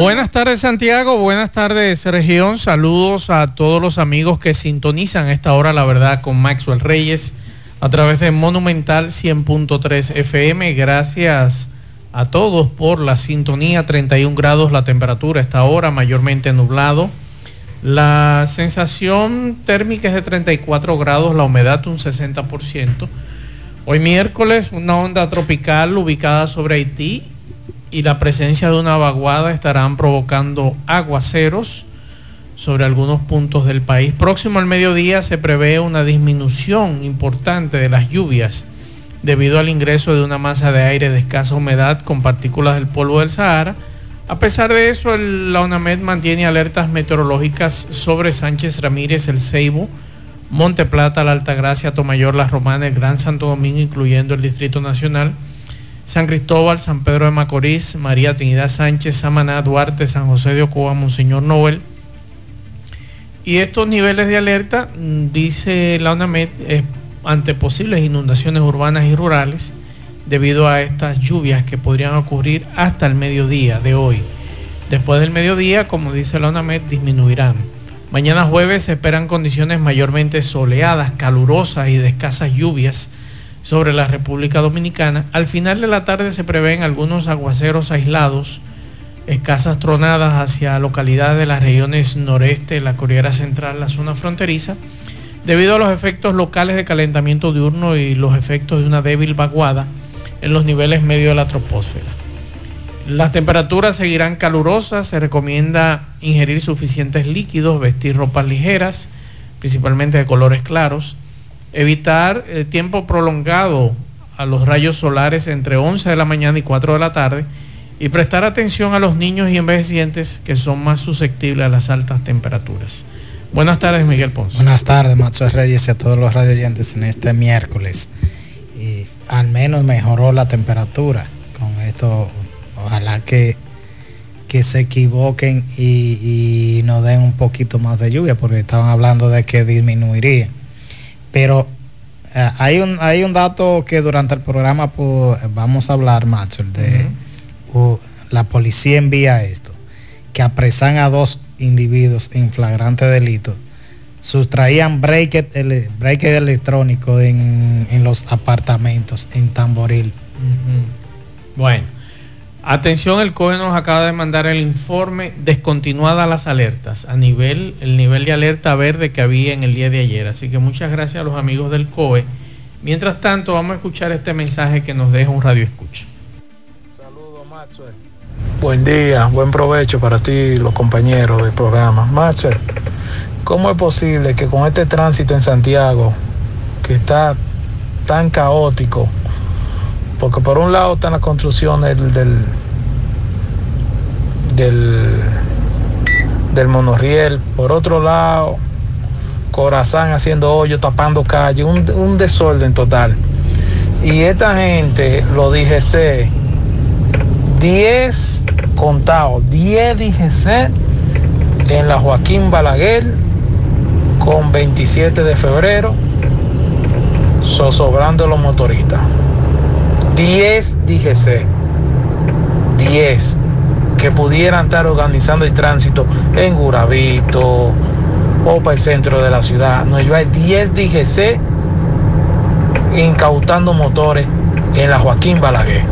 Buenas tardes Santiago, buenas tardes región, saludos a todos los amigos que sintonizan esta hora la verdad con Maxwell Reyes a través de Monumental 100.3 FM. Gracias a todos por la sintonía, 31 grados la temperatura esta hora, mayormente nublado. La sensación térmica es de 34 grados, la humedad un 60%. Hoy miércoles una onda tropical ubicada sobre Haití y la presencia de una vaguada estarán provocando aguaceros sobre algunos puntos del país. Próximo al mediodía se prevé una disminución importante de las lluvias debido al ingreso de una masa de aire de escasa humedad con partículas del polvo del Sahara. A pesar de eso, la UNAMED mantiene alertas meteorológicas sobre Sánchez Ramírez, El Ceibo, Monte Plata, La Altagracia, Tomayor, Las Romanas, Gran Santo Domingo, incluyendo el Distrito Nacional, San Cristóbal, San Pedro de Macorís, María Trinidad Sánchez, Samaná, Duarte, San José de Ocoa, Monseñor Noel. Y estos niveles de alerta, mm, dice la UNAMED, ante posibles inundaciones urbanas y rurales debido a estas lluvias que podrían ocurrir hasta el mediodía de hoy. Después del mediodía, como dice la UNAMED, disminuirán. Mañana jueves se esperan condiciones mayormente soleadas, calurosas y de escasas lluvias sobre la República Dominicana. Al final de la tarde se prevén algunos aguaceros aislados, escasas tronadas hacia localidades de las regiones noreste, la Cordillera Central, la zona fronteriza, debido a los efectos locales de calentamiento diurno y los efectos de una débil vaguada en los niveles medio de la troposfera. Las temperaturas seguirán calurosas, se recomienda ingerir suficientes líquidos, vestir ropas ligeras, principalmente de colores claros, evitar el tiempo prolongado a los rayos solares entre 11 de la mañana y 4 de la tarde y prestar atención a los niños y envejecientes que son más susceptibles a las altas temperaturas. Buenas tardes, Miguel Ponce. Buenas tardes, Macho Reyes y a todos los radio oyentes en este miércoles. Y al menos mejoró la temperatura con esto. Ojalá que, que se equivoquen y, y nos den un poquito más de lluvia, porque estaban hablando de que disminuiría pero eh, hay, un, hay un dato que durante el programa pues, vamos a hablar, macho, de la policía envía esto, que apresan a dos individuos en flagrante delito, sustraían breaker, electrónico en, los apartamentos en Tamboril. Bueno. Atención, el COE nos acaba de mandar el informe descontinuada las alertas a nivel, el nivel de alerta verde que había en el día de ayer. Así que muchas gracias a los amigos del COE. Mientras tanto, vamos a escuchar este mensaje que nos deja un radio escucha. Saludos, Maxwell. Buen día, buen provecho para ti, los compañeros del programa. Maxwell, ¿cómo es posible que con este tránsito en Santiago, que está tan caótico, porque por un lado están las construcciones del, del, del, monorriel, por otro lado Corazán haciendo hoyo, tapando calle, un, desorden total. Y esta gente, lo DGC, 10 contados, 10 DGC en la Joaquín Balaguer con 27 de febrero, sobrando los motoristas. 10 DGC, 10 que pudieran estar organizando el tránsito en Guravito o para el centro de la ciudad. No, yo hay 10 DGC incautando motores en la Joaquín Balaguer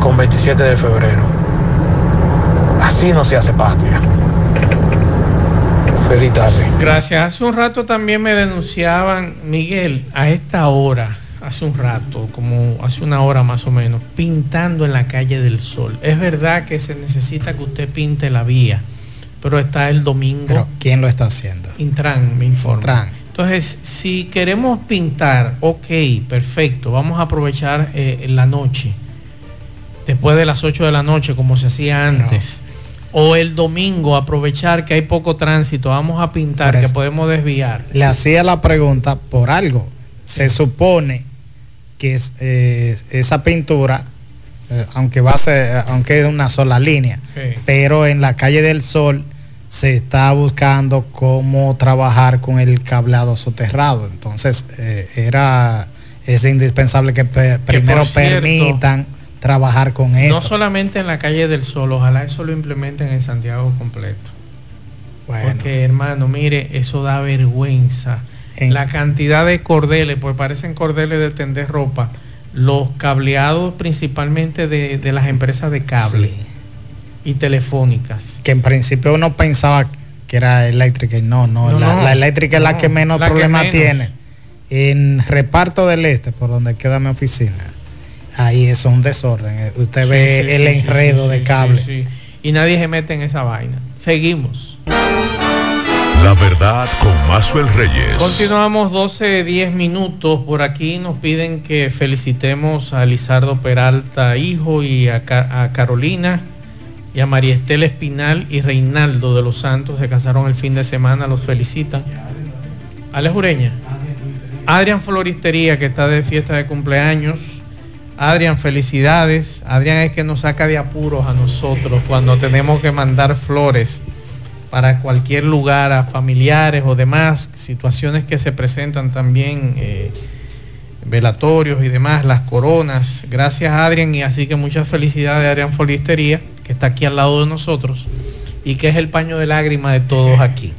con 27 de febrero. Así no se hace patria. Feliz tarde. Gracias. Hace un rato también me denunciaban, Miguel, a esta hora hace un rato, como hace una hora más o menos, pintando en la calle del Sol. Es verdad que se necesita que usted pinte la vía, pero está el domingo. ¿Pero quién lo está haciendo? Intran, me informa. Entonces, si queremos pintar, ok, perfecto, vamos a aprovechar eh, la noche, después de las 8 de la noche, como se hacía antes. o el domingo aprovechar que hay poco tránsito, vamos a pintar, que podemos desviar. Le hacía la pregunta por algo. Se supone que es, eh, esa pintura, eh, aunque va a ser, aunque es una sola línea, pero en la calle del Sol se está buscando cómo trabajar con el cableado soterrado. Entonces, eh, era es indispensable que, primero permitan trabajar con esto. No solamente en la calle del Sol, ojalá eso lo implementen en Santiago completo. Porque hermano, mire, eso da vergüenza. La cantidad de cordeles, pues parecen cordeles de tender ropa, los cableados principalmente de, las empresas de cable y telefónicas. Que en principio uno pensaba que era eléctrica y no, no, la, eléctrica es la que menos problemas tiene. En reparto del este, por donde queda mi oficina, ahí es un desorden. Eh, usted ve el enredo de cable. Y nadie se mete en esa vaina. Seguimos. La verdad con Mazuel Reyes. Continuamos 12, 10 minutos. Por aquí nos piden que felicitemos a Lizardo Peralta, hijo, y a, Carolina, y a María Estela Espinal y Reinaldo de los Santos. Se casaron el fin de semana. Los felicitan. Ale Jureña. Adrián Floristería, que está de fiesta de cumpleaños Adrián, felicidades. Adrián es que nos saca de apuros a nosotros cuando tenemos que mandar flores para cualquier lugar, a familiares o demás, situaciones que se presentan también, eh, velatorios y demás, las coronas. Gracias Adrián y así que muchas felicidades Adrián Floristería, que está aquí al lado de nosotros y que es el paño de lágrimas de todos aquí.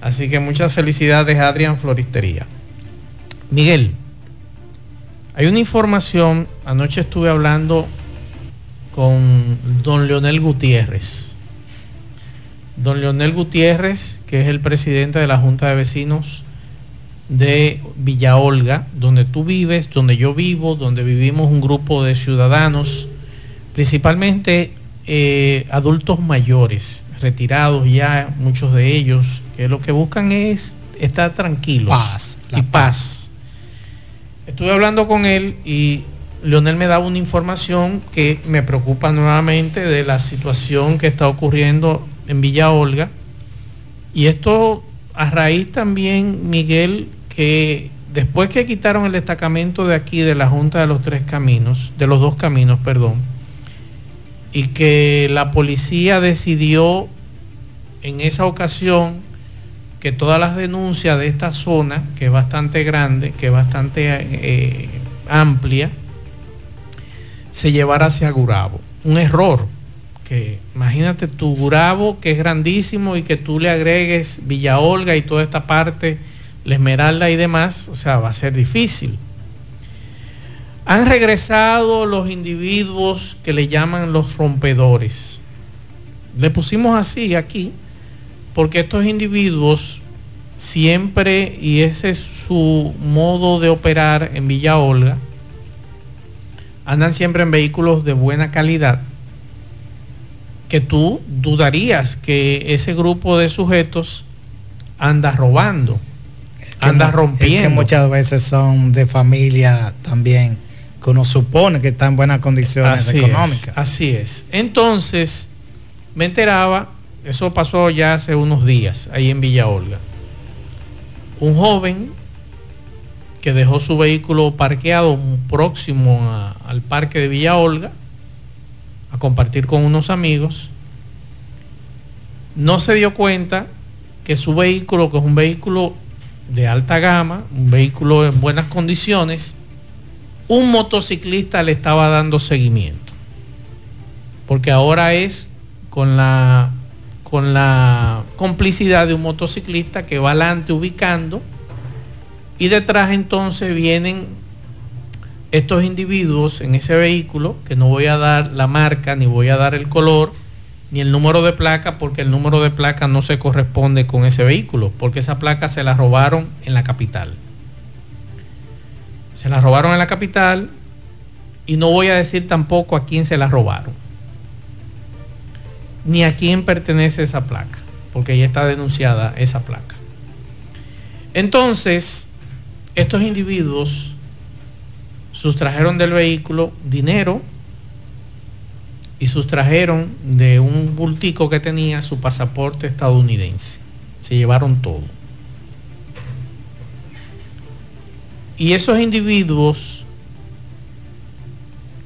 Así que muchas felicidades Adrián Floristería. Miguel. Hay una información, anoche estuve hablando con don Leonel Gutiérrez. Don Leonel Gutiérrez, que es el presidente de la Junta de Vecinos de Villa Olga, donde tú vives, donde yo vivo, donde vivimos un grupo de ciudadanos, principalmente eh, adultos mayores, retirados ya, muchos de ellos, que lo que buscan es estar tranquilos paz, y paz. Estuve hablando con él y Leonel me daba una información que me preocupa nuevamente de la situación que está ocurriendo en Villa Olga. Y esto a raíz también, Miguel, que después que quitaron el destacamento de aquí de la Junta de los Tres Caminos, de los dos caminos, perdón, y que la policía decidió en esa ocasión que todas las denuncias de esta zona, que es bastante grande, que es bastante eh, amplia, se llevara hacia Gurabo. Un error, que imagínate tu Gurabo, que es grandísimo, y que tú le agregues Villa Olga y toda esta parte, La Esmeralda y demás, o sea, va a ser difícil. Han regresado los individuos que le llaman los rompedores. Le pusimos así aquí, porque estos individuos siempre, y ese es su modo de operar en Villa Olga, andan siempre en vehículos de buena calidad, que tú dudarías que ese grupo de sujetos anda robando, anda rompiendo. que muchas veces son de familia también, que uno supone que están en buenas condiciones económicas. así es. Entonces, me enteraba eso pasó ya hace unos días ahí en Villa Olga. Un joven que dejó su vehículo parqueado próximo al parque de Villa Olga a compartir con unos amigos, no se dio cuenta que su vehículo, que es un vehículo de alta gama, un vehículo en buenas condiciones, un motociclista le estaba dando seguimiento. Porque ahora es con la con la complicidad de un motociclista que va adelante ubicando y detrás entonces vienen estos individuos en ese vehículo, que no voy a dar la marca, ni voy a dar el color, ni el número de placa, porque el número de placa no se corresponde con ese vehículo, porque esa placa se la robaron en la capital. Se la robaron en la capital y no voy a decir tampoco a quién se la robaron ni a quién pertenece esa placa, porque ya está denunciada esa placa. Entonces, estos individuos sustrajeron del vehículo dinero y sustrajeron de un bultico que tenía su pasaporte estadounidense. Se llevaron todo. Y esos individuos,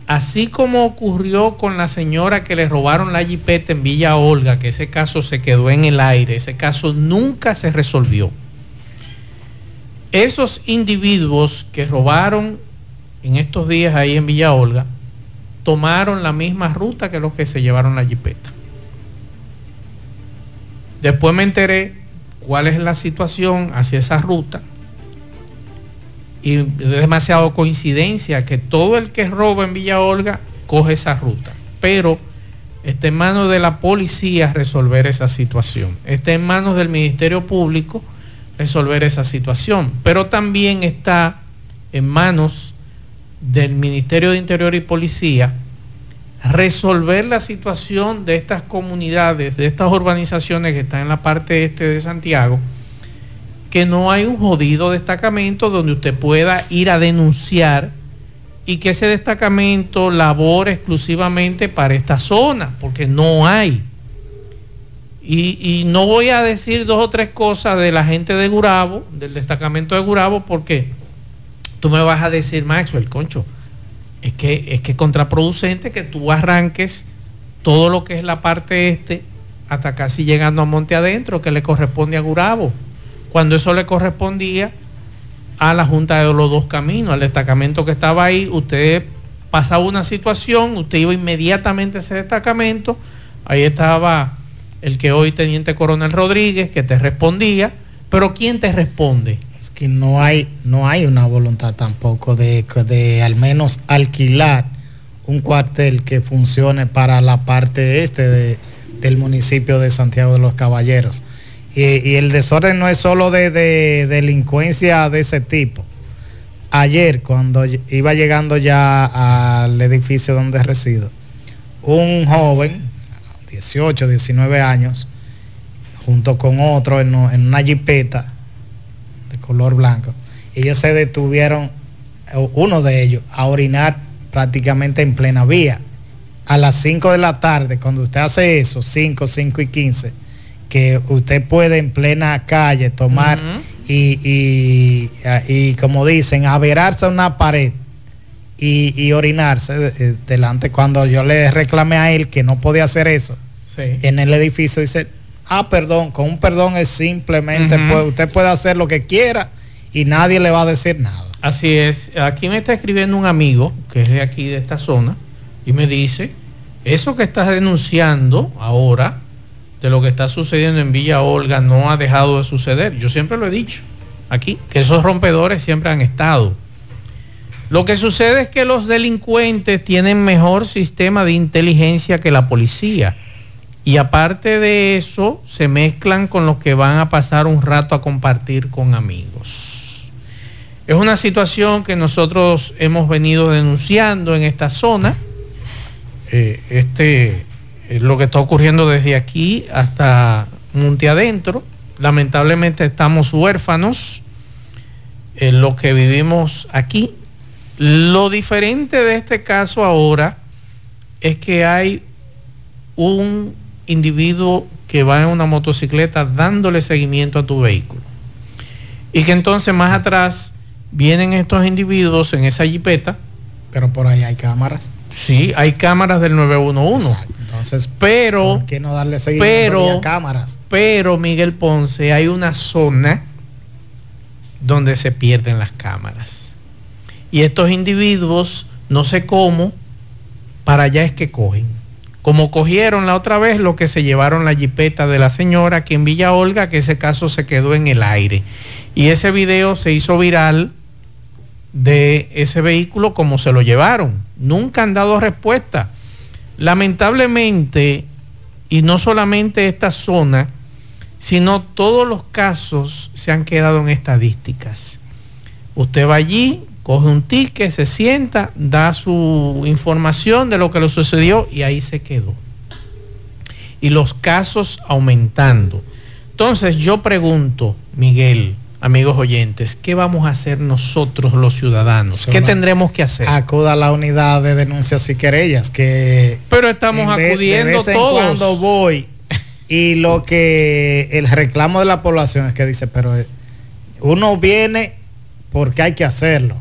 así como ocurrió con la señora que le robaron la jipeta en Villa Olga, que ese caso se quedó en el aire, ese caso nunca se resolvió. Esos individuos que robaron en estos días ahí en Villa Olga, tomaron la misma ruta que los que se llevaron la jipeta. Después me enteré cuál es la situación hacia esa ruta y es demasiado coincidencia que todo el que roba en Villa Olga coge esa ruta. Pero está en manos de la policía resolver esa situación. Está en manos del Ministerio Público resolver esa situación. Pero también está en manos del Ministerio de Interior y Policía resolver la situación de estas comunidades, de estas urbanizaciones que están en la parte este de Santiago, que no hay un jodido destacamento donde usted pueda ir a denunciar y que ese destacamento labore exclusivamente para esta zona, porque no hay. Y, no voy a decir dos o tres cosas de la gente de Gurabo, del destacamento de Gurabo, porque tú me vas a decir, Maxwell, concho, es que es que contraproducente que tú arranques todo lo que es la parte este hasta casi llegando a Monte Adentro, que le corresponde a Gurabo cuando eso le correspondía a la Junta de los Dos Caminos, al destacamento que estaba ahí, usted pasaba una situación, usted iba inmediatamente a ese destacamento, ahí estaba el que hoy Teniente Coronel Rodríguez, que te respondía, pero ¿quién te responde? Que no hay, no hay una voluntad tampoco de, de al menos alquilar un cuartel que funcione para la parte este de, del municipio de Santiago de los Caballeros. Y, y, el desorden no es solo de, de, delincuencia de ese tipo. Ayer, cuando iba llegando ya al edificio donde resido, un joven, 18, 19 años, junto con otro en, en una jipeta color blanco, ellos se detuvieron, uno de ellos, a orinar prácticamente en plena vía. A las 5 de la tarde, cuando usted hace eso, 5, 5 y 15, que usted puede en plena calle tomar uh -huh. y, y, y, como dicen, averarse a una pared y, y orinarse de, delante. Cuando yo le reclamé a él que no podía hacer eso sí. en el edificio, dice, ah, perdón, con un perdón es simplemente, uh -huh. puede, usted puede hacer lo que quiera y nadie le va a decir nada. Así es, aquí me está escribiendo un amigo que es de aquí, de esta zona, y me dice, eso que estás denunciando ahora, de lo que está sucediendo en Villa Olga no ha dejado de suceder. Yo siempre lo he dicho aquí, que esos rompedores siempre han estado. Lo que sucede es que los delincuentes tienen mejor sistema de inteligencia que la policía. Y aparte de eso, se mezclan con los que van a pasar un rato a compartir con amigos. Es una situación que nosotros hemos venido denunciando en esta zona. Eh, este lo que está ocurriendo desde aquí hasta Monte Adentro. Lamentablemente estamos huérfanos en lo que vivimos aquí. Lo diferente de este caso ahora es que hay un individuo que va en una motocicleta dándole seguimiento a tu vehículo. Y que entonces más atrás vienen estos individuos en esa jipeta. Pero por ahí hay cámaras. Sí, hay cámaras del 911. Exacto. Entonces, pero, ¿por qué no darle seguimiento pero, cámaras? Pero, Miguel Ponce, hay una zona donde se pierden las cámaras. Y estos individuos, no sé cómo, para allá es que cogen. Como cogieron la otra vez lo que se llevaron la jipeta de la señora aquí en Villa Olga, que ese caso se quedó en el aire. Y ese video se hizo viral de ese vehículo como se lo llevaron. Nunca han dado respuesta. Lamentablemente, y no solamente esta zona, sino todos los casos se han quedado en estadísticas. Usted va allí, coge un ticket, se sienta, da su información de lo que le sucedió y ahí se quedó. Y los casos aumentando. Entonces yo pregunto, Miguel, amigos oyentes, ¿qué vamos a hacer nosotros los ciudadanos? ¿Qué tendremos que hacer? Acuda a la unidad de denuncias y querellas, que... Pero estamos acudiendo todos. cuando voy y lo que el reclamo de la población es que dice, pero eh, uno viene porque hay que hacerlo,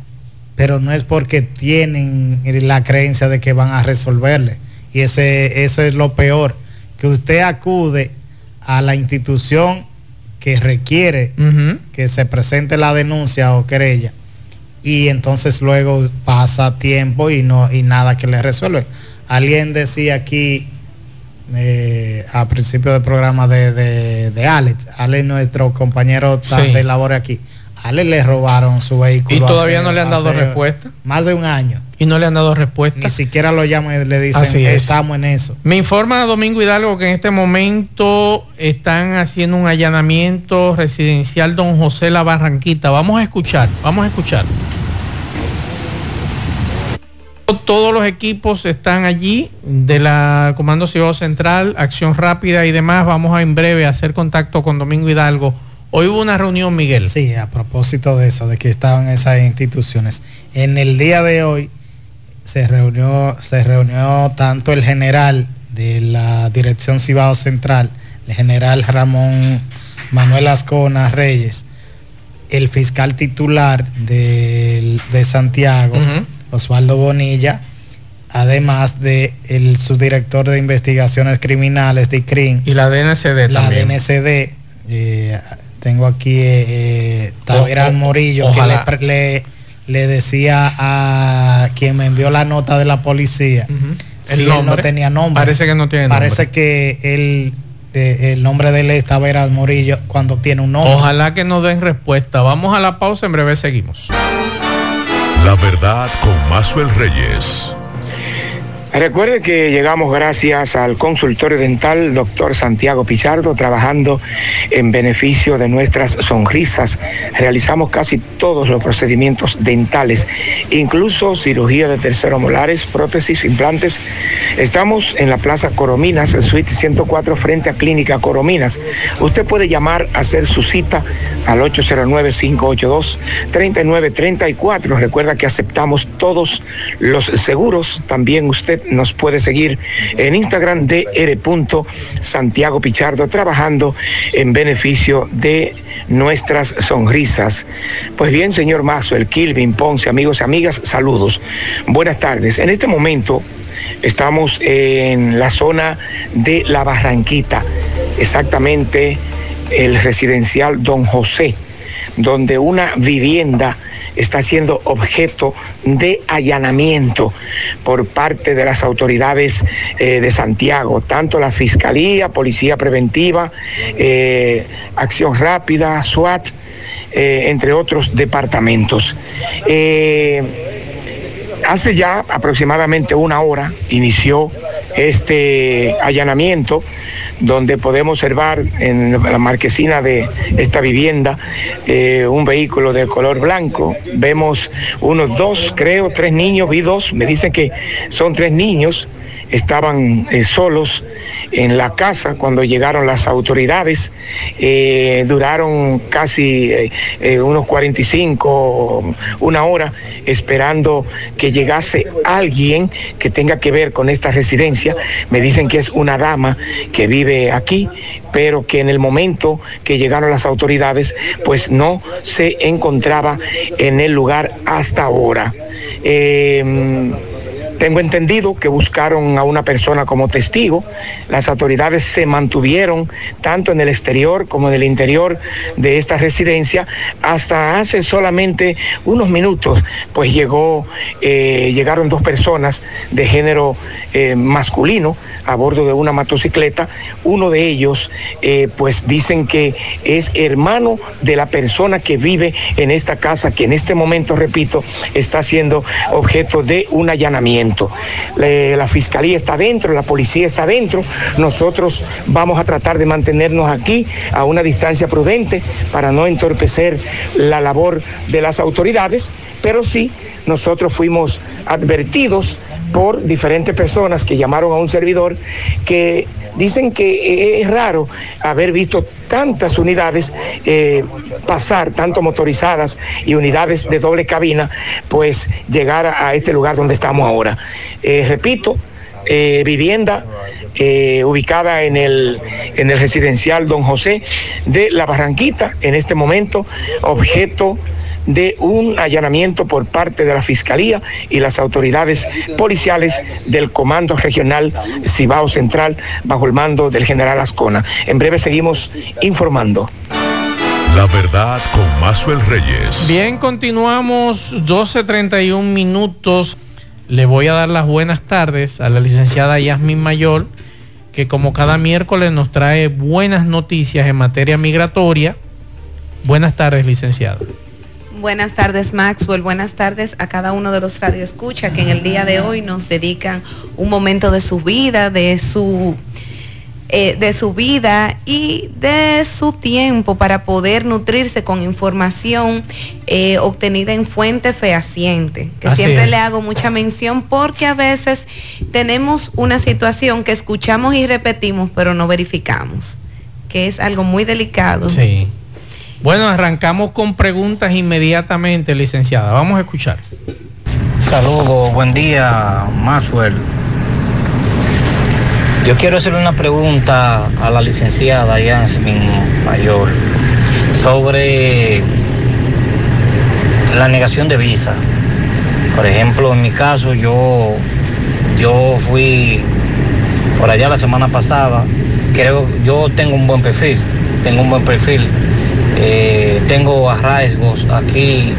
pero no es porque tienen la creencia de que van a resolverle. Y ese, eso es lo peor, que usted acude a la institución que requiere que se presente la denuncia o querella y entonces luego pasa tiempo y no y nada que le resuelve. Alguien decía aquí eh, a principio del programa de, de, Alex, Alex nuestro compañero de labor aquí, Alex le robaron su vehículo. Y todavía no le han dado respuesta. Más de un año. Y no le han dado respuesta. Ni siquiera lo llaman y le dicen estamos en eso. Me informa Domingo Hidalgo que en este momento están haciendo un allanamiento residencial Don José La Barranquita. Vamos a escuchar, vamos a escuchar. Todos los equipos están allí de la Comando Ciudad Central, Acción Rápida y demás. Vamos a en breve hacer contacto con Domingo Hidalgo. Hoy hubo una reunión, Miguel. Sí, a propósito de eso, de que estaban esas instituciones. En el día de hoy se reunió, se reunió tanto el general de la Dirección Cibao Central, el general Ramón Manuel Ascona Reyes, el fiscal titular de, Santiago. Osvaldo Bonilla, además de el subdirector de investigaciones criminales de ICRIN. Y la DNCD la DNCD, eh, tengo aquí eh, eh Morillo, que le, le, decía a quien me envió la nota de la policía, si él no tenía nombre. Parece que no tiene nombre. Parece que él eh, el nombre de él es Taveras Morillo cuando tiene un nombre. Ojalá que nos den respuesta. Vamos a la pausa, en breve seguimos. La verdad con Mazuel Reyes. Recuerde que llegamos gracias al consultorio dental doctor Santiago Pichardo, trabajando en beneficio de nuestras sonrisas. Realizamos casi todos los procedimientos dentales, incluso cirugía de terceros molares, prótesis, implantes. Estamos en la Plaza Corominas, suite 104, frente a Clínica Corominas. Usted puede llamar a hacer su cita al 809-582-3934. Recuerda que aceptamos todos los seguros. También usted nos puede seguir en Instagram de R. Santiago Pichardo, trabajando en beneficio de nuestras sonrisas. Pues bien, señor el Kilvin, Ponce, amigos y amigas, saludos. Buenas tardes. En este momento estamos en la zona de La Barranquita, exactamente el residencial Don José, donde una vivienda está siendo objeto de allanamiento por parte de las autoridades eh, de Santiago, tanto la Fiscalía, Policía Preventiva, eh, Acción Rápida, SWAT, eh, entre otros departamentos. hace ya aproximadamente una hora inició este allanamiento donde podemos observar en la marquesina de esta vivienda eh, un vehículo de color blanco. Vemos unos dos, creo, tres niños, vi dos, me dicen que son tres niños estaban eh, solos en la casa cuando llegaron las autoridades. Eh, duraron casi eh, unos 45, una hora, esperando que llegase alguien que tenga que ver con esta residencia. Me dicen que es una dama que vive aquí, pero que en el momento que llegaron las autoridades, pues no se encontraba en el lugar hasta ahora. Tengo entendido que buscaron a una persona como testigo. Las autoridades se mantuvieron tanto en el exterior como en el interior de esta residencia hasta hace solamente unos minutos, pues llegó, eh, llegaron dos personas de género eh, masculino a bordo de una motocicleta. Uno de ellos, eh, pues dicen que es hermano de la persona que vive en esta casa, que en este momento, repito, está siendo objeto de un allanamiento la fiscalía está dentro, la policía está dentro. Nosotros vamos a tratar de mantenernos aquí a una distancia prudente para no entorpecer la labor de las autoridades, pero sí nosotros fuimos advertidos por diferentes personas que llamaron a un servidor que dicen que es raro haber visto tantas unidades eh, pasar, tanto motorizadas y unidades de doble cabina, pues llegar a, este lugar donde estamos ahora. Eh, repito, eh, vivienda ubicada en el, en el residencial Don José de La Barranquita, en este momento objeto de un allanamiento por parte de la Fiscalía y las autoridades policiales del Comando Regional Cibao Central bajo el mando del general Ascona. En breve seguimos informando. La verdad con Mazuel Reyes. Bien, continuamos 12.31 minutos. Le voy a dar las buenas tardes a la licenciada Yasmin Mayor, que como cada miércoles nos trae buenas noticias en materia migratoria. Buenas tardes, licenciada. Buenas tardes Maxwell, buenas tardes a cada uno de los radioescucha que en el día de hoy nos dedican un momento de su vida, de su eh, de su vida y de su tiempo para poder nutrirse con información eh, obtenida en fuente fehaciente, que siempre le hago mucha mención porque a veces tenemos una situación que escuchamos y repetimos pero no verificamos, que es algo muy delicado. Sí. Bueno, arrancamos con preguntas inmediatamente, licenciada. Vamos a escuchar. Saludos, buen día, Maxwell. Yo quiero hacer una pregunta a la licenciada Yasmin Mayor sobre la negación de visa. Por ejemplo, en mi caso, yo, yo fui por allá la semana pasada. Creo, yo tengo un buen perfil, tengo un buen perfil eh, tengo arraigos aquí.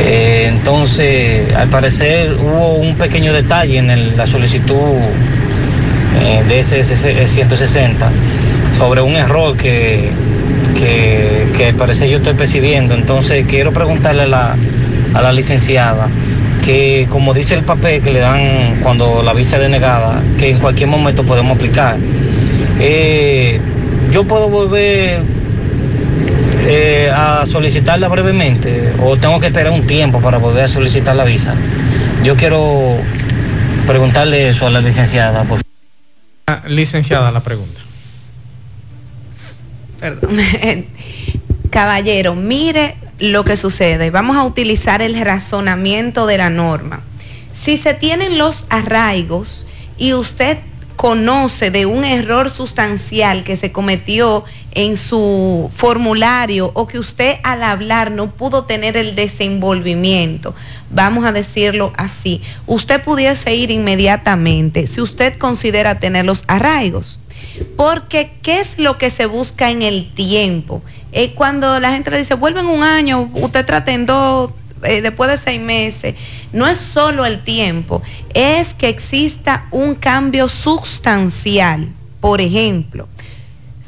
Eh, entonces, al parecer hubo un pequeño detalle en la solicitud eh, de ese, 160 sobre un error que, que, al parecer yo estoy percibiendo. Entonces, quiero preguntarle a la, a la licenciada que como dice el papel que le dan cuando la visa denegada, que en cualquier momento podemos aplicar. yo puedo volver eh, a solicitarla brevemente o tengo que esperar un tiempo para volver a solicitar la visa? Yo quiero preguntarle eso a la licenciada. Por... Ah, licenciada, la pregunta. Perdón. Caballero, mire lo que sucede. Vamos a utilizar el razonamiento de la norma. Si se tienen los arraigos y usted conoce de un error sustancial que se cometió en su formulario o que usted al hablar no pudo tener el desenvolvimiento, vamos a decirlo así, usted pudiese ir inmediatamente si usted considera tener los arraigos. Porque, ¿qué es lo que se busca en el tiempo? Eh, cuando la gente le dice, vuelven un año, usted trata en dos, eh, después de seis meses, no es solo el tiempo, es que exista un cambio sustancial. Por ejemplo,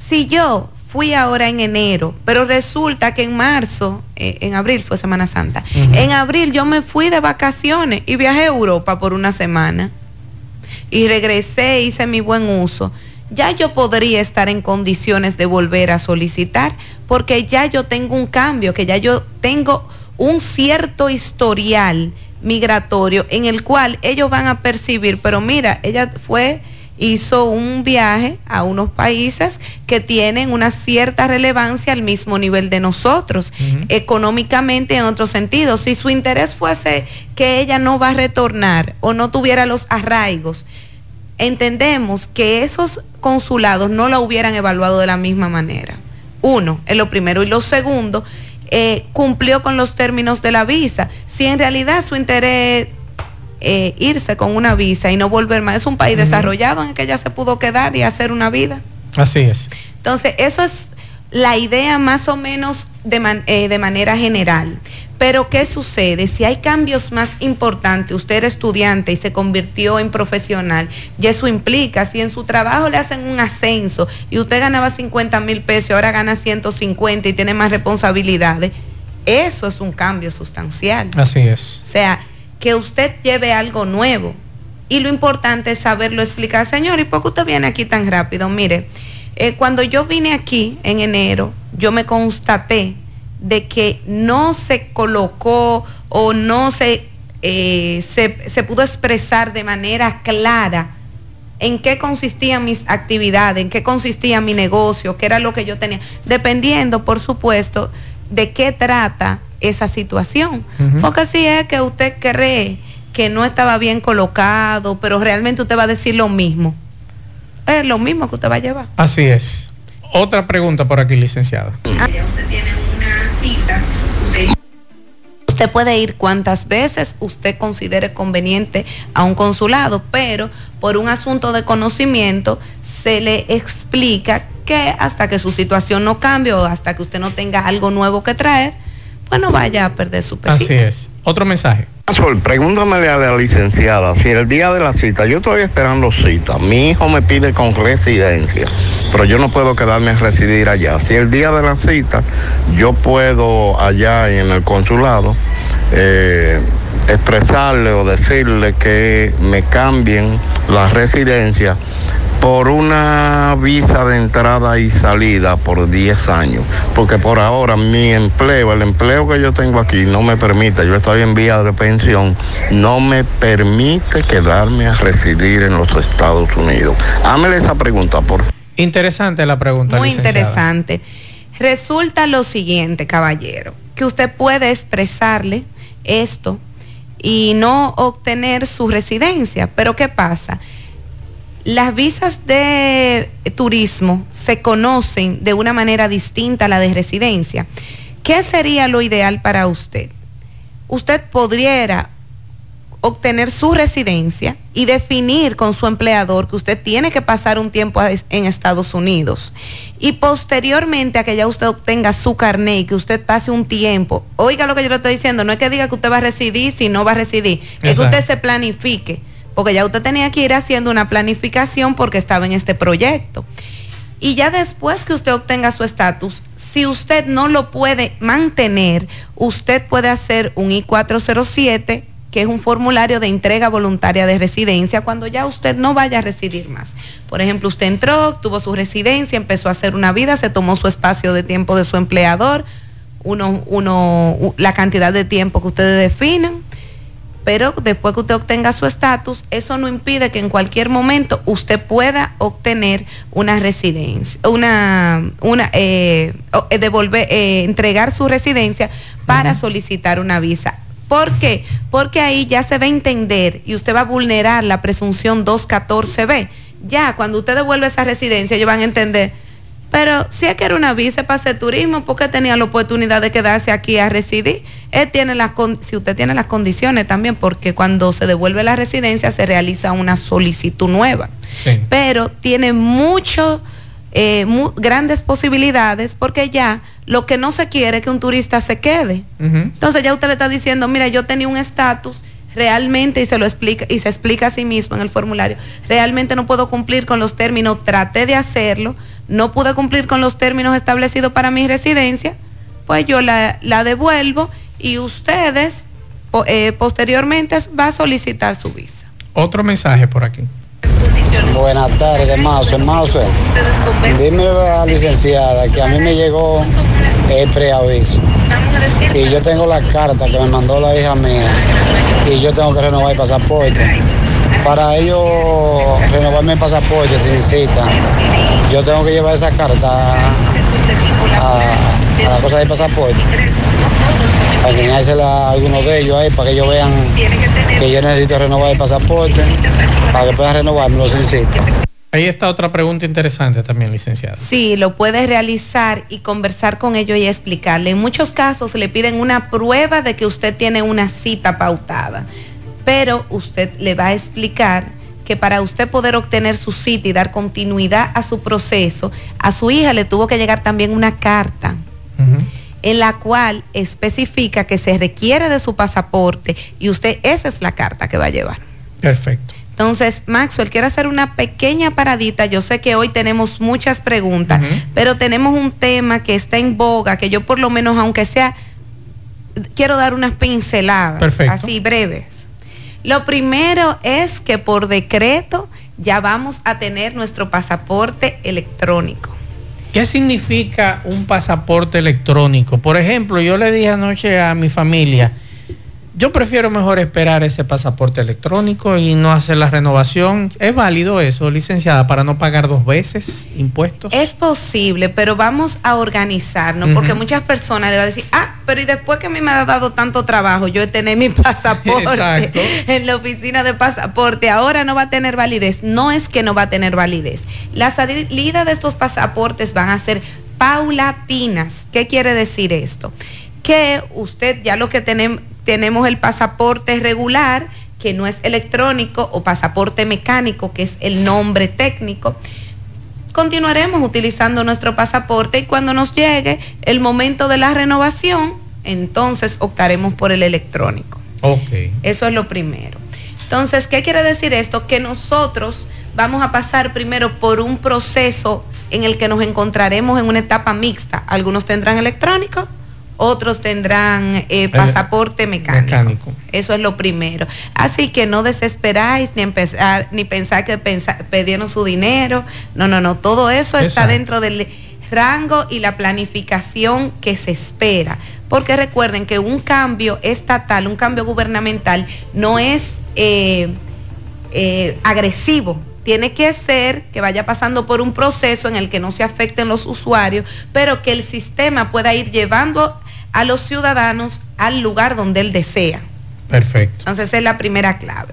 si yo fui ahora en enero, pero resulta que en marzo, eh, en abril fue Semana Santa, en abril yo me fui de vacaciones y viajé a Europa por una semana y regresé, hice mi buen uso. Ya yo podría estar en condiciones de volver a solicitar porque ya yo tengo un cambio, que ya yo tengo un cierto historial migratorio en el cual ellos van a percibir, pero mira, ella fue hizo un viaje a unos países que tienen una cierta relevancia al mismo nivel de nosotros, económicamente en otro sentido. Si su interés fuese que ella no va a retornar o no tuviera los arraigos, entendemos que esos consulados no la hubieran evaluado de la misma manera. Uno, es lo primero. Y lo segundo, eh, cumplió con los términos de la visa. Si en realidad su interés eh, irse con una visa y no volver más. Es un país desarrollado en el que ella se pudo quedar y hacer una vida. Así es. Entonces, eso es la idea más o menos de, eh, de manera general. Pero ¿qué sucede? Si hay cambios más importantes, usted era estudiante y se convirtió en profesional, y eso implica, si en su trabajo le hacen un ascenso y usted ganaba 50 mil pesos y ahora gana 150 y tiene más responsabilidades, eso es un cambio sustancial. Así es. O sea, que usted lleve algo nuevo. Y lo importante es saberlo explicar. Señor, ¿y por qué usted viene aquí tan rápido? Mire, eh, cuando yo vine aquí en enero, yo me constaté de que no se colocó o no se, eh, se, se pudo expresar de manera clara en qué consistían mis actividades, en qué consistía mi negocio, qué era lo que yo tenía, dependiendo, por supuesto, de qué trata esa situación. Porque si es que usted cree que no estaba bien colocado, pero realmente usted va a decir lo mismo. Es lo mismo que usted va a llevar. Así es. Otra pregunta por aquí, licenciada. Ah, usted puede ir cuantas veces usted considere conveniente a un consulado, pero por un asunto de conocimiento se le explica que hasta que su situación no cambie o hasta que usted no tenga algo nuevo que traer, pues no vaya a perder su pesito. Así es. Otro mensaje. Pregúntame a la licenciada si el día de la cita, yo estoy esperando cita, mi hijo me pide con residencia, pero yo no puedo quedarme a residir allá. Si el día de la cita, yo puedo allá en el consulado eh, expresarle o decirle que me cambien la residencia por una visa de entrada y salida por 10 años, porque por ahora mi empleo, el empleo que yo tengo aquí no me permite, yo estoy en vía de pensión, no me permite quedarme a residir en los Estados Unidos. Hámele esa pregunta, por Interesante la pregunta. Muy interesante. Resulta lo siguiente, caballero, que usted puede expresarle esto y no obtener su residencia, pero ¿qué pasa? Las visas de turismo se conocen de una manera distinta a la de residencia. ¿Qué sería lo ideal para usted? Usted podría obtener su residencia y definir con su empleador que usted tiene que pasar un tiempo en Estados Unidos. Y posteriormente a que ya usted obtenga su carnet y que usted pase un tiempo, oiga lo que yo le estoy diciendo, no es que diga que usted va a residir si no va a residir, es que usted se planifique porque ya usted tenía que ir haciendo una planificación porque estaba en este proyecto. Y ya después que usted obtenga su estatus, si usted no lo puede mantener, usted puede hacer un I-407, que es un formulario de entrega voluntaria de residencia, cuando ya usted no vaya a residir más. Por ejemplo, usted entró, tuvo su residencia, empezó a hacer una vida, se tomó su espacio de tiempo de su empleador, uno, uno, la cantidad de tiempo que ustedes definan pero después que usted obtenga su estatus, eso no impide que en cualquier momento usted pueda obtener una residencia, una, una eh, eh, devolver, eh, entregar su residencia para solicitar una visa. ¿Por qué? Porque ahí ya se va a entender y usted va a vulnerar la presunción 214B. Ya, cuando usted devuelve esa residencia, ellos van a entender pero si es que era una visa para hacer turismo, porque tenía la oportunidad de quedarse aquí a residir. Él tiene las si usted tiene las condiciones también, porque cuando se devuelve la residencia se realiza una solicitud nueva. Pero tiene mucho, eh, grandes posibilidades, porque ya lo que no se quiere es que un turista se quede. Entonces ya usted le está diciendo, mira, yo tenía un estatus realmente y se lo explica y se explica a sí mismo en el formulario, realmente no puedo cumplir con los términos, traté de hacerlo, no pude cumplir con los términos establecidos para mi residencia, pues yo la, devuelvo y ustedes eh, posteriormente va a solicitar su visa. Otro mensaje por aquí. Buenas tardes, Mazo. Mazo, dime a la licenciada que a mí me llegó el preaviso y yo tengo la carta que me mandó la hija mía y yo tengo que renovar el pasaporte. Para ello renovarme el pasaporte sin cita, yo tengo que llevar esa carta a, la cosa del pasaporte para enseñársela a algunos de ellos ahí para que ellos vean que yo necesito renovar el pasaporte para que puedan renovarme sin cita. Ahí está otra pregunta interesante también, licenciada. Sí, lo puede realizar y conversar con ellos y explicarle. En muchos casos le piden una prueba de que usted tiene una cita pautada pero usted le va a explicar que para usted poder obtener su cita y dar continuidad a su proceso, a su hija le tuvo que llegar también una carta en la cual especifica que se requiere de su pasaporte y usted esa es la carta que va a llevar. Perfecto. Entonces, Maxwell, quiero hacer una pequeña paradita. Yo sé que hoy tenemos muchas preguntas, pero tenemos un tema que está en boga, que yo por lo menos, aunque sea, quiero dar unas pinceladas, así breves. Lo primero es que por decreto ya vamos a tener nuestro pasaporte electrónico. ¿Qué significa un pasaporte electrónico? Por ejemplo, yo le dije anoche a mi familia, Yo prefiero mejor esperar ese pasaporte electrónico y no hacer la renovación. ¿Es válido eso, licenciada, para no pagar dos veces impuestos? Es posible, pero vamos a organizarnos, porque muchas personas le van a decir, ah, pero y después que a mí me ha dado tanto trabajo, yo he tenido mi pasaporte en la oficina de pasaporte, ahora no va a tener validez. No es que no va a tener validez. La salida de estos pasaportes van a ser paulatinas. ¿Qué quiere decir esto? Que usted ya lo que tenemos tenemos el pasaporte regular, que no es electrónico, o pasaporte mecánico, que es el nombre técnico. Continuaremos utilizando nuestro pasaporte y cuando nos llegue el momento de la renovación, entonces optaremos por el electrónico. Ok. Eso es lo primero. Entonces, ¿qué quiere decir esto? Que nosotros vamos a pasar primero por un proceso en el que nos encontraremos en una etapa mixta. Algunos tendrán electrónico, otros tendrán eh, pasaporte mecánico. Eso es lo primero. Así que no desesperáis ni empezar ni pensar que pensar, pidieron su dinero. No, no, no. Todo eso está dentro del rango y la planificación que se espera. Porque recuerden que un cambio estatal, un cambio gubernamental, no es eh, eh, agresivo tiene que ser que vaya pasando por un proceso en el que no se afecten los usuarios, pero que el sistema pueda ir llevando a los ciudadanos al lugar donde él desea. Perfecto. Entonces esa es la primera clave.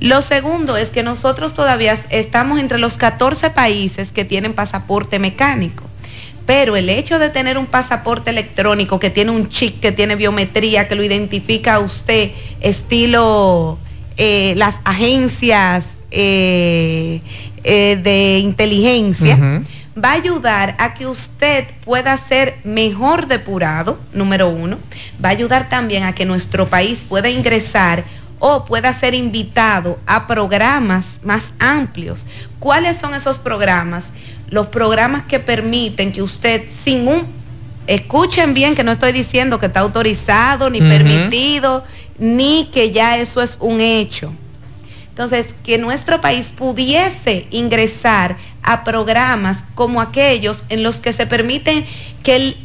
Lo segundo es que nosotros todavía estamos entre los 14 países que tienen pasaporte mecánico. Pero el hecho de tener un pasaporte electrónico que tiene un chip, que tiene biometría, que lo identifica a usted, estilo eh, las agencias eh, eh, de inteligencia, va a ayudar a que usted pueda ser mejor depurado, número uno. Va a ayudar también a que nuestro país pueda ingresar o pueda ser invitado a programas más amplios. ¿Cuáles son esos programas? Los programas que permiten que usted sin un... Escuchen bien que no estoy diciendo que está autorizado ni permitido, ni que ya eso es un hecho. Entonces, que nuestro país pudiese ingresar a programas como aquellos en los que se permite que el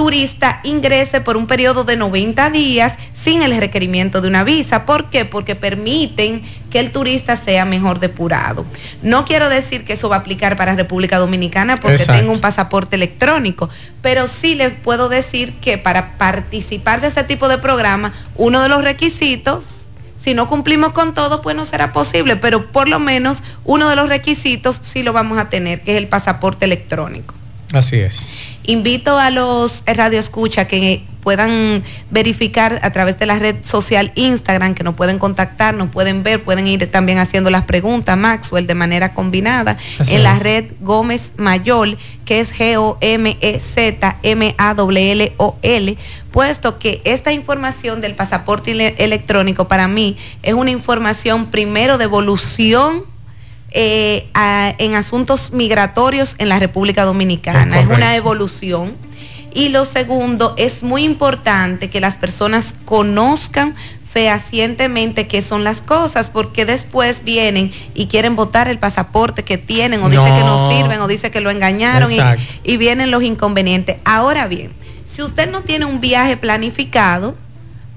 turista ingrese por un periodo de 90 días sin el requerimiento de una visa. ¿Por qué? Porque permiten que el turista sea mejor depurado. No quiero decir que eso va a aplicar para República Dominicana porque tengo un pasaporte electrónico, pero sí les puedo decir que para participar de ese tipo de programa, uno de los requisitos si no cumplimos con todo, pues no será posible, pero por lo menos uno de los requisitos sí lo vamos a tener, que es el pasaporte electrónico. Así es. Invito a los radioescucha que puedan verificar a través de la red social Instagram, que nos pueden contactar, nos pueden ver, pueden ir también haciendo las preguntas, Maxwell, de manera combinada, en la red Gómez Mayol, que es G-O-M-E-Z-M-A-W-L-O-L, puesto que esta información del pasaporte electrónico para mí es una información primero de evolución eh, en asuntos migratorios en la República Dominicana. Es, una evolución. Y lo segundo, es muy importante que las personas conozcan fehacientemente qué son las cosas, porque después vienen y quieren votar el pasaporte que tienen, o dice que no sirven, o dice que lo engañaron, y, y vienen los inconvenientes. Ahora bien, si usted no tiene un viaje planificado,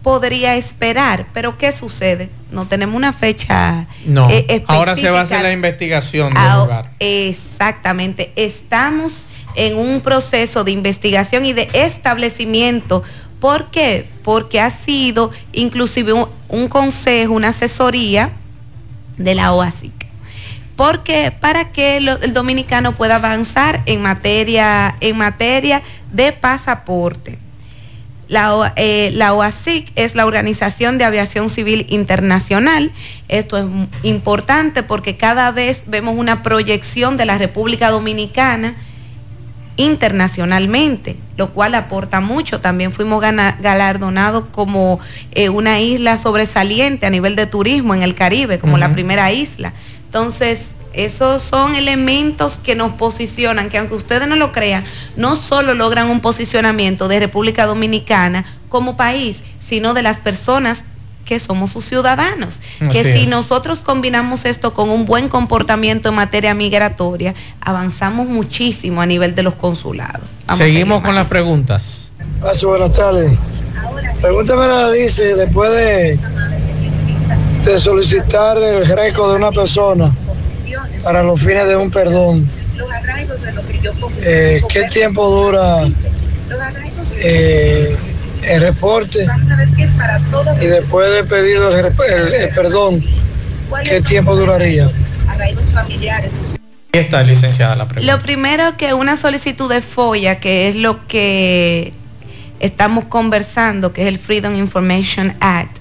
podría esperar, pero ¿qué sucede? No tenemos una fecha no. Eh, Ahora se va a hacer la investigación del lugar. Exactamente. Estamos en un proceso de investigación y de establecimiento. ¿Por qué? Porque ha sido inclusive un, consejo, una asesoría de la OASIC. Porque para que el dominicano pueda avanzar en materia, en materia de pasaporte. La, eh, la, OASIC es la Organización de Aviación Civil Internacional. Esto es importante porque cada vez vemos una proyección de la República Dominicana internacionalmente, lo cual aporta mucho. También fuimos galardonados como eh, una isla sobresaliente a nivel de turismo en el Caribe, como la primera isla. Entonces, esos son elementos que nos posicionan, que aunque ustedes no lo crean, no solo logran un posicionamiento de República Dominicana como país, sino de las personas que somos sus ciudadanos. que si nosotros combinamos esto con un buen comportamiento en materia migratoria, avanzamos muchísimo a nivel de los consulados. Seguimos con las preguntas. buenas tardes. Pregúntame la dice después de, de solicitar el récord de una persona para los fines de un perdón. Eh, ¿Qué tiempo dura eh, el reporte? Y después de pedido el, el- el perdón, ¿qué tiempo duraría? Ahí está, licenciada, la pregunta. Lo primero que una solicitud de FOIA, que es lo que estamos conversando, que es el Freedom Information Act,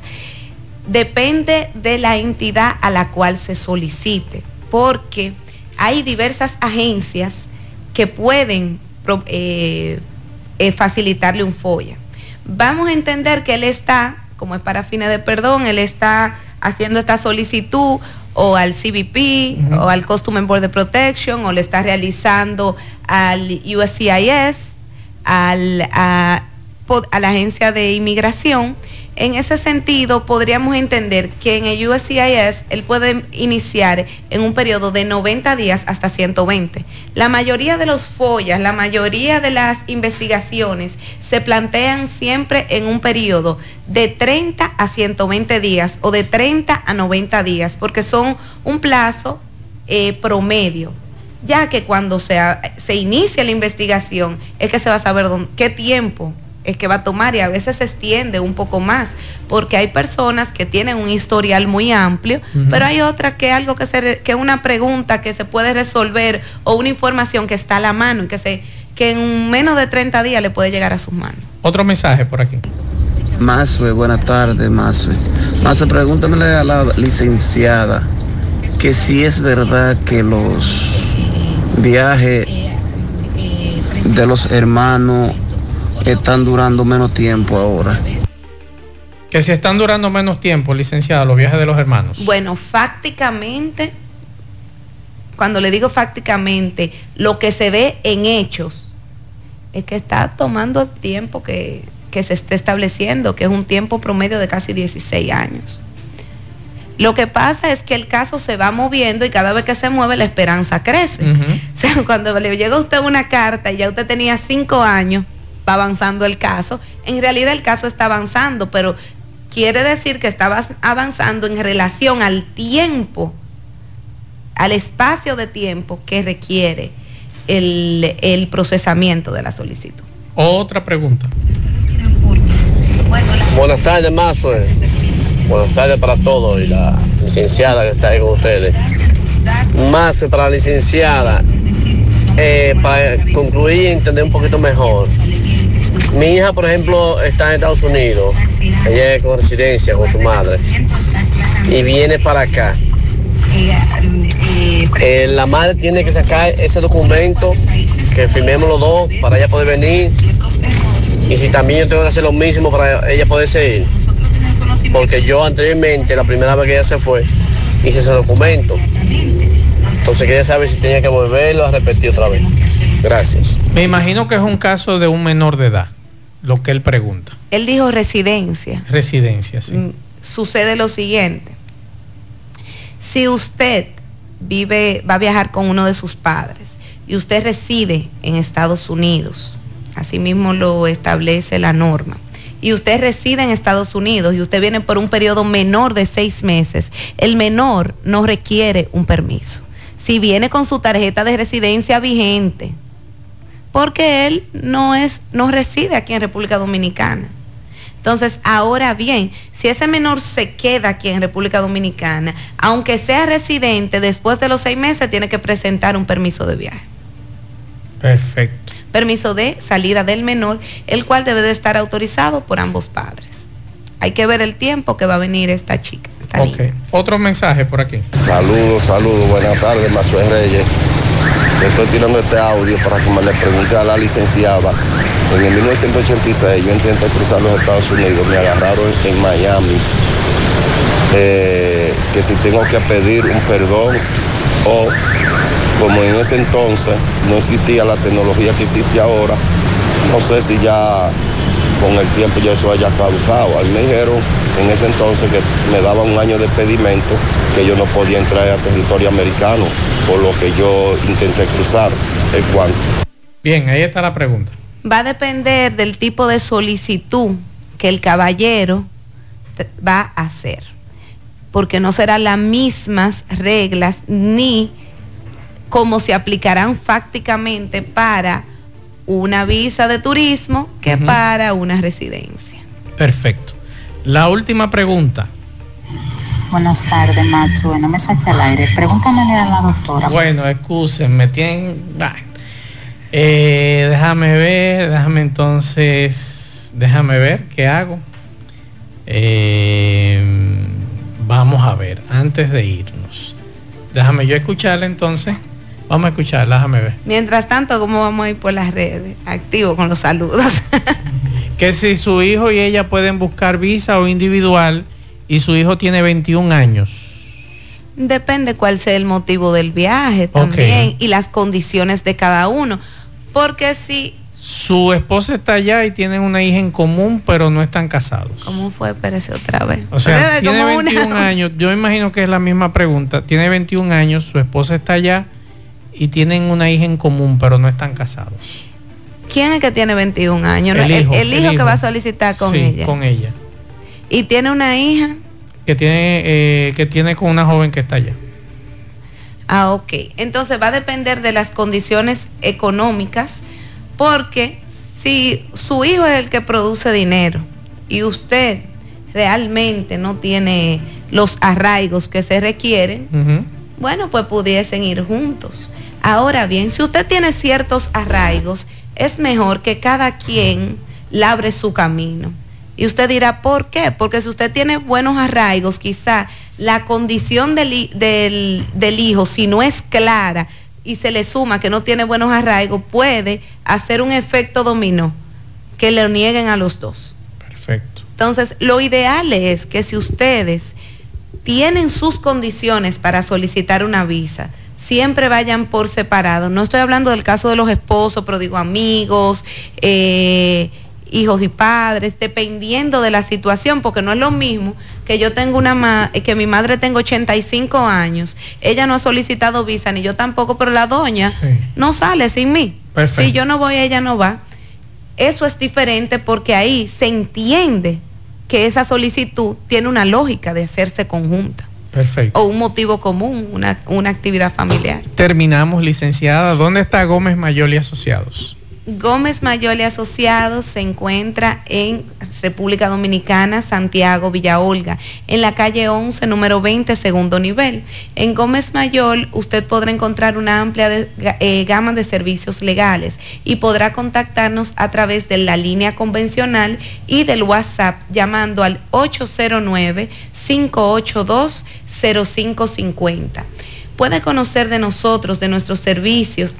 depende de la entidad a la cual se solicite, porque hay diversas agencias que pueden eh, eh, facilitarle un FOIA. Vamos a entender que él está, como es para fines de perdón, él está haciendo esta solicitud o al CBP o al Custom and Border Protection o le está realizando al USCIS, al, a la agencia de inmigración. En ese sentido, podríamos entender que en el USCIS él puede iniciar en un periodo de 90 días hasta 120. La mayoría de los follas, la mayoría de las investigaciones se plantean siempre en un periodo de 30 a 120 días o de 30 a 90 días, porque son un plazo eh, promedio ya que cuando se, se inicia la investigación es que se va a saber qué tiempo es que va a tomar y a veces se extiende un poco más, porque hay personas que tienen un historial muy amplio, pero hay otras que algo que se que una pregunta que se puede resolver o una información que está a la mano y que se que en menos de 30 días le puede llegar a sus manos. Otro mensaje por aquí. Mazue, buenas tardes, Mazue. Mazue, pregúntamele a la licenciada que si es verdad que los viajes de los hermanos están durando menos tiempo ahora. Que si están durando menos tiempo, licenciada, los viajes de los hermanos. Bueno, fácticamente, cuando le digo fácticamente, lo que se ve en hechos es que está tomando tiempo que, que se esté estableciendo, que es un tiempo promedio de casi 16 años. Lo que pasa es que el caso se va moviendo y cada vez que se mueve la esperanza crece. O sea, cuando le llega a usted una carta y ya usted tenía cinco años, va avanzando el caso. En realidad el caso está avanzando, pero quiere decir que está avanzando en relación al tiempo, al espacio de tiempo que requiere el, el procesamiento de la solicitud. Otra pregunta. Buenas tardes, Mazue. Buenas tardes para todos y la licenciada que está ahí con ustedes. Mazue para la licenciada. eh, para concluir y entender un poquito mejor. Mi hija, por ejemplo, está en Estados Unidos. Ella es con residencia con su madre. Y viene para acá. Eh, la madre tiene que sacar ese documento que firmemos los dos para ella poder venir. Y si también yo tengo que hacer lo mismo para ella poder seguir. Porque yo anteriormente, la primera vez que ella se fue, hice ese documento. Entonces quería saber si tenía que volverlo a repetir otra vez. Gracias. Me imagino que es un caso de un menor de edad, lo que él pregunta. Él dijo residencia. Residencia, sí. Mm, Sucede lo siguiente. Si usted vive, va a viajar con uno de sus padres y usted reside en Estados Unidos, así mismo lo establece la norma, y usted reside en Estados Unidos y usted viene por un periodo menor de seis meses, el menor no requiere un permiso. Si viene con su tarjeta de residencia vigente, porque él no es, no reside aquí en República Dominicana. Entonces, ahora bien, si ese menor se queda aquí en República Dominicana, aunque sea residente, después de los seis meses tiene que presentar un permiso de viaje. Perfecto. Permiso de salida del menor, el cual debe de estar autorizado por ambos padres. Hay que ver el tiempo que va a venir esta chica. esta Ok. Otro mensaje por aquí. Saludos, saludos, buenas tardes, Mazue Reyes. Estoy tirando este audio para que me le pregunte a la licenciada. En el 1986 yo intenté cruzar los Estados Unidos, me agarraron en Miami. Eh, que si tengo que pedir un perdón o como en ese entonces no existía la tecnología que existe ahora, no sé si ya con el tiempo ya eso haya caducado. A mí me dijeron en ese entonces que me daban un año de pedimento que yo no podía entrar a territorio americano, por lo que yo intenté cruzar el cuanto. Bien, ahí está la pregunta. Va a depender del tipo de solicitud que el caballero va a hacer. Porque no serán las mismas reglas ni cómo se aplicarán fácticamente para una visa de turismo que para una residencia. Perfecto. La última pregunta. Buenas tardes, Maxwell. No me saque al aire. Pregúntame a la doctora. Bueno, excusen, tienen... bah. Eh, déjame ver, déjame entonces, déjame ver qué hago. Eh, vamos a ver, antes de irnos. Déjame yo escucharla entonces. Vamos a escucharla, déjame ver. Mientras tanto, ¿cómo vamos a ir por las redes? Activo con los saludos. Que si su hijo y ella pueden buscar visa o individual y su hijo tiene 21 años. Depende cuál sea el motivo del viaje también y las condiciones de cada uno. Porque si, Su esposa está allá y tienen una hija en común, pero no están casados. ¿cómo fue? Parece otra vez. O sea, tiene como una- 21 años. Yo imagino que es la misma pregunta. Tiene 21 años, su esposa está allá y tienen una hija en común, pero no están casados. ¿Quién es que tiene 21 años? El hijo, el hijo el que hijo. va a solicitar con Sí, ella. con ella. Y tiene una hija. Que tiene, eh, que tiene con una joven que está allá. Ah, ok. Entonces va a depender de las condiciones económicas, porque si su hijo es el que produce dinero y usted realmente no tiene los arraigos que se requieren, bueno, pues pudiesen ir juntos. Ahora bien, si usted tiene ciertos arraigos, es mejor que cada quien labre su camino. Y usted dirá, ¿por qué? Porque si usted tiene buenos arraigos, quizá la condición del, del, del hijo, si no es clara y se le suma que no tiene buenos arraigos, puede hacer un efecto dominó, que le nieguen a los dos. Perfecto. Entonces, lo ideal es que si ustedes tienen sus condiciones para solicitar una visa, siempre vayan por separado. No estoy hablando del caso de los esposos, pero digo amigos, eh, hijos y padres, dependiendo de la situación, porque no es lo mismo que yo tengo una ma que mi madre tenga 85 años, ella no ha solicitado visa, ni yo tampoco, pero la doña no sale sin mí. Perfecto. Si yo no voy, ella no va. Eso es diferente porque ahí se entiende que esa solicitud tiene una lógica de hacerse conjunta Perfecto. o un motivo común, una, una actividad familiar. Terminamos, licenciada. ¿Dónde está Gómez Mayol y Asociados? Gómez Mayol y Asociados se encuentra en República Dominicana, Santiago, Villa Olga, en la calle 11, número 20, segundo nivel. En Gómez Mayol usted podrá encontrar una amplia eh, gama de servicios legales y podrá contactarnos a través de la línea convencional y del WhatsApp llamando al 809-582-0550. Puede conocer de nosotros, de nuestros servicios,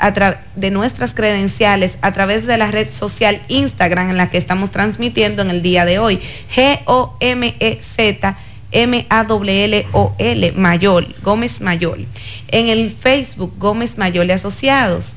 de nuestras credenciales a través de la red social Instagram en la que estamos transmitiendo en el día de hoy. G-O-M-E-Z. M-A-W-L-O-L, Mayol, Gómez Mayol. En el Facebook, Gómez Mayol Asociados.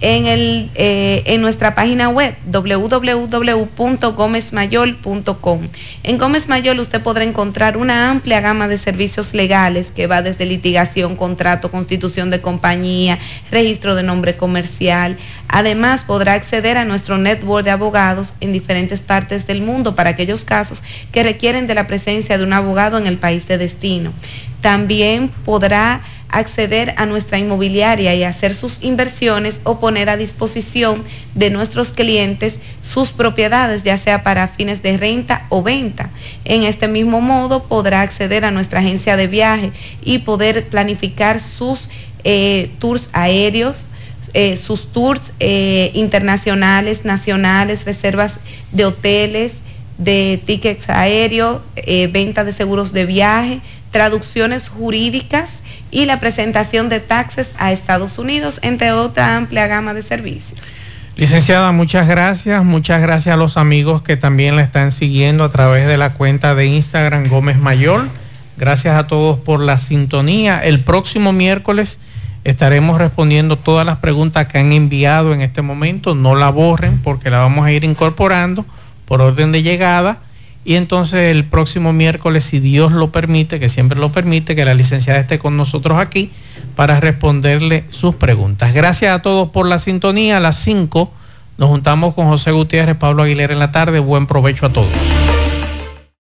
En, el, eh, en nuestra página web www.gomezmayol.com. En Gómez Mayol usted podrá encontrar una amplia gama de servicios legales que va desde litigación, contrato, constitución de compañía, registro de nombre comercial. Además podrá acceder a nuestro network de abogados en diferentes partes del mundo para aquellos casos que requieren de la presencia de un abogado en el país de destino. También podrá acceder a nuestra inmobiliaria y hacer sus inversiones o poner a disposición de nuestros clientes sus propiedades, ya sea para fines de renta o venta. En este mismo modo podrá acceder a nuestra agencia de viaje y poder planificar sus eh, tours aéreos, eh, sus tours eh, internacionales, nacionales, reservas de hoteles, de tickets aéreos, venta de seguros de viaje, traducciones jurídicas y la presentación de taxes a Estados Unidos, entre otra amplia gama de servicios. Licenciada, muchas gracias. Muchas gracias a los amigos que también la están siguiendo a través de la cuenta de Instagram Gómez Mayor. Gracias a todos por la sintonía. El próximo miércoles estaremos respondiendo todas las preguntas que han enviado en este momento. No la borren porque la vamos a ir incorporando por orden de llegada. Y entonces el próximo miércoles, si Dios lo permite, que siempre lo permite, que la licenciada esté con nosotros aquí para responderle sus preguntas. Gracias a todos por la sintonía. A las 5 nos juntamos con José Gutiérrez, Pablo Aguilera en la tarde. Buen provecho a todos.